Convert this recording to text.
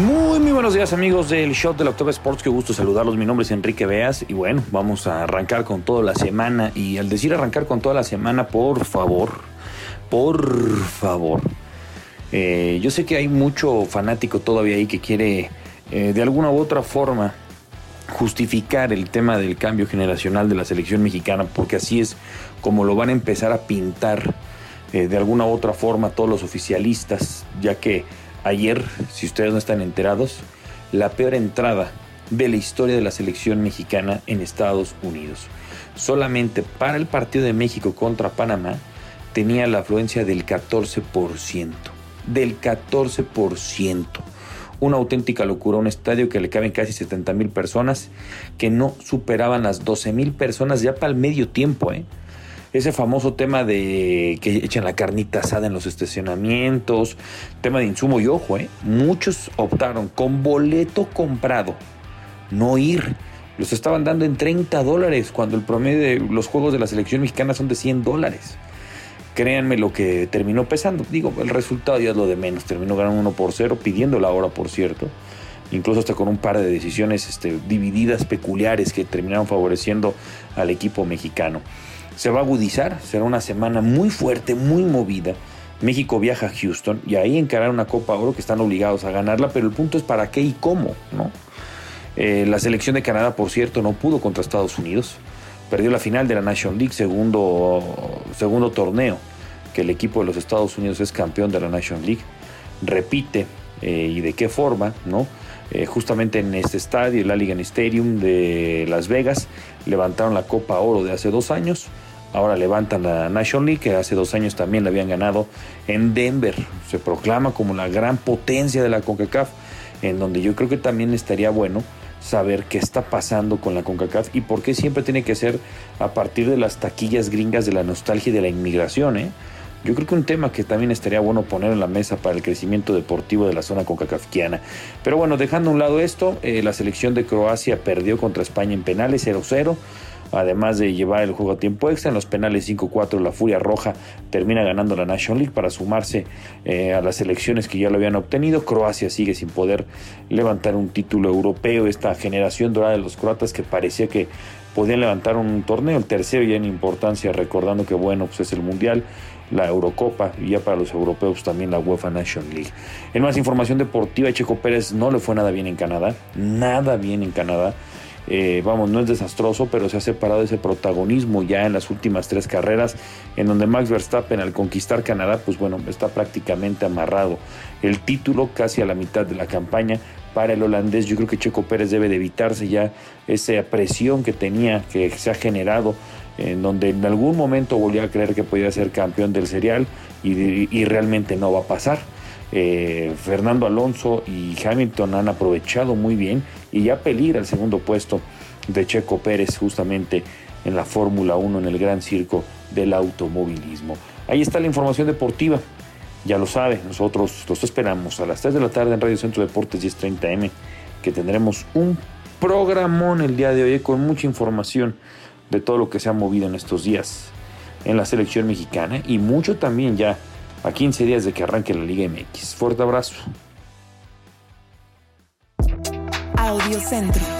Muy, muy buenos días amigos del Shot del October Sports, qué gusto saludarlos, mi nombre es Enrique Beas y bueno, vamos a arrancar con toda la semana. Y al decir arrancar con toda la semana, por favor, por favor, eh, yo sé que hay mucho fanático todavía ahí que quiere eh, de alguna u otra forma justificar el tema del cambio generacional de la selección mexicana, porque así es como lo van a empezar a pintar eh, de alguna u otra forma todos los oficialistas, ya que ayer, si ustedes no están enterados, la peor entrada de la historia de la selección mexicana en Estados Unidos. Solamente para el partido de México contra Panamá tenía la afluencia del 14%. Del 14% una auténtica locura, un estadio que le caben casi 70 mil personas, que no superaban las 12 mil personas ya para el medio tiempo. ¿eh? Ese famoso tema de que echan la carnita asada en los estacionamientos, tema de insumo y ojo, ¿eh? muchos optaron con boleto comprado, no ir. Los estaban dando en 30 dólares cuando el promedio de los juegos de la selección mexicana son de 100 dólares créanme lo que terminó pesando. Digo, el resultado ya es lo de menos. Terminó ganando 1 por 0, pidiendo la hora, por cierto. Incluso hasta con un par de decisiones este, divididas peculiares que terminaron favoreciendo al equipo mexicano. Se va a agudizar, será una semana muy fuerte, muy movida. México viaja a Houston y ahí encarar una Copa Oro que están obligados a ganarla, pero el punto es para qué y cómo, ¿no? Eh, la selección de Canadá, por cierto, no pudo contra Estados Unidos perdió la final de la National League, segundo, segundo torneo que el equipo de los Estados Unidos es campeón de la National League. Repite eh, y de qué forma, ¿no? Eh, justamente en este estadio, el Alligator Stadium de Las Vegas, levantaron la Copa Oro de hace dos años. Ahora levantan la National League, que hace dos años también la habían ganado en Denver. Se proclama como la gran potencia de la CONCACAF, en donde yo creo que también estaría bueno saber qué está pasando con la CONCACAF y por qué siempre tiene que ser a partir de las taquillas gringas de la nostalgia y de la inmigración. ¿eh? Yo creo que un tema que también estaría bueno poner en la mesa para el crecimiento deportivo de la zona concacafquiana. Pero bueno, dejando a un lado esto, eh, la selección de Croacia perdió contra España en penales 0-0 además de llevar el juego a tiempo extra. En los penales 5-4 la Furia Roja termina ganando la National League para sumarse eh, a las elecciones que ya lo habían obtenido. Croacia sigue sin poder levantar un título europeo. Esta generación dorada de los croatas que parecía que podían levantar un torneo, el tercero ya en importancia, recordando que bueno, pues es el Mundial la Eurocopa y ya para los europeos también la UEFA National League. En más información deportiva, Checo Pérez no le fue nada bien en Canadá, nada bien en Canadá. Eh, vamos, no es desastroso, pero se ha separado ese protagonismo ya en las últimas tres carreras, en donde Max Verstappen al conquistar Canadá, pues bueno, está prácticamente amarrado. El título casi a la mitad de la campaña para el holandés. Yo creo que Checo Pérez debe de evitarse ya esa presión que tenía, que se ha generado, en donde en algún momento volvió a creer que podía ser campeón del serial y realmente no va a pasar. Eh, Fernando Alonso y Hamilton han aprovechado muy bien y ya peligra el segundo puesto de Checo Pérez justamente en la Fórmula 1 en el gran circo del automovilismo. Ahí está la información deportiva. Ya lo sabe, nosotros los esperamos a las 3 de la tarde en Radio Centro Deportes 1030M, que tendremos un programón el día de hoy con mucha información de todo lo que se ha movido en estos días en la selección mexicana y mucho también ya a 15 días de que arranque la Liga MX. Fuerte abrazo. Audio Centro.